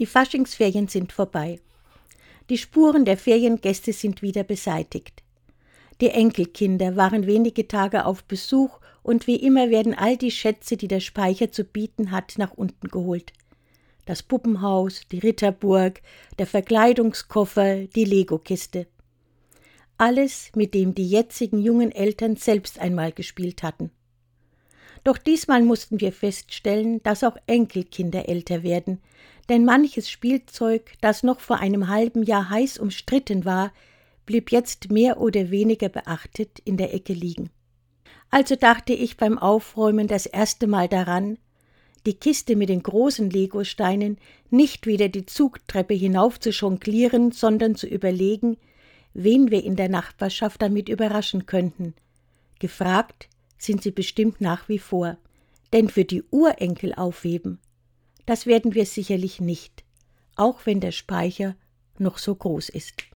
Die Faschingsferien sind vorbei. Die Spuren der Feriengäste sind wieder beseitigt. Die Enkelkinder waren wenige Tage auf Besuch und wie immer werden all die Schätze, die der Speicher zu bieten hat, nach unten geholt. Das Puppenhaus, die Ritterburg, der Verkleidungskoffer, die Legokiste. Alles, mit dem die jetzigen jungen Eltern selbst einmal gespielt hatten. Doch diesmal mussten wir feststellen, dass auch Enkelkinder älter werden, denn manches Spielzeug, das noch vor einem halben Jahr heiß umstritten war, blieb jetzt mehr oder weniger beachtet in der Ecke liegen. Also dachte ich beim Aufräumen das erste Mal daran, die Kiste mit den großen Legosteinen nicht wieder die Zugtreppe hinauf zu jonglieren, sondern zu überlegen, wen wir in der Nachbarschaft damit überraschen könnten. Gefragt sind sie bestimmt nach wie vor. Denn für die Urenkel aufheben, das werden wir sicherlich nicht, auch wenn der Speicher noch so groß ist.